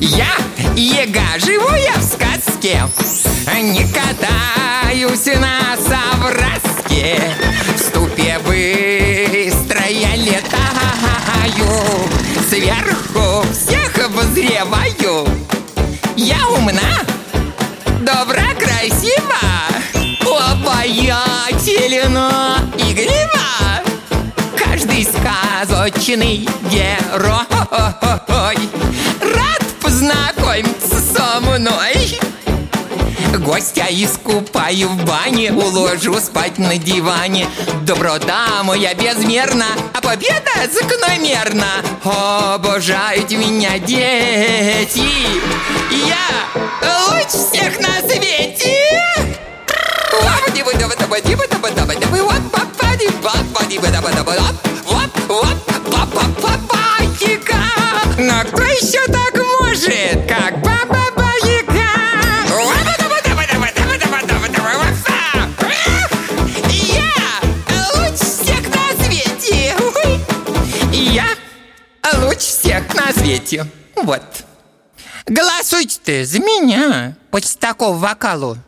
Я Ега, живу я в сказке. Не катаюсь на совраске. В ступе быстро я летаю. Сверху всех обозреваю Я умна, добра, красива. Обаятельна, игрива. Каждый сказочный герой Гостя искупаю в бане Уложу спать на диване. Доброта моя безмерна А победа закономерна. Обожают меня дети Я лучше всех на свете. Но кто лучше всех на свете. Вот. Голосуйте-то за меня после такого вокалу.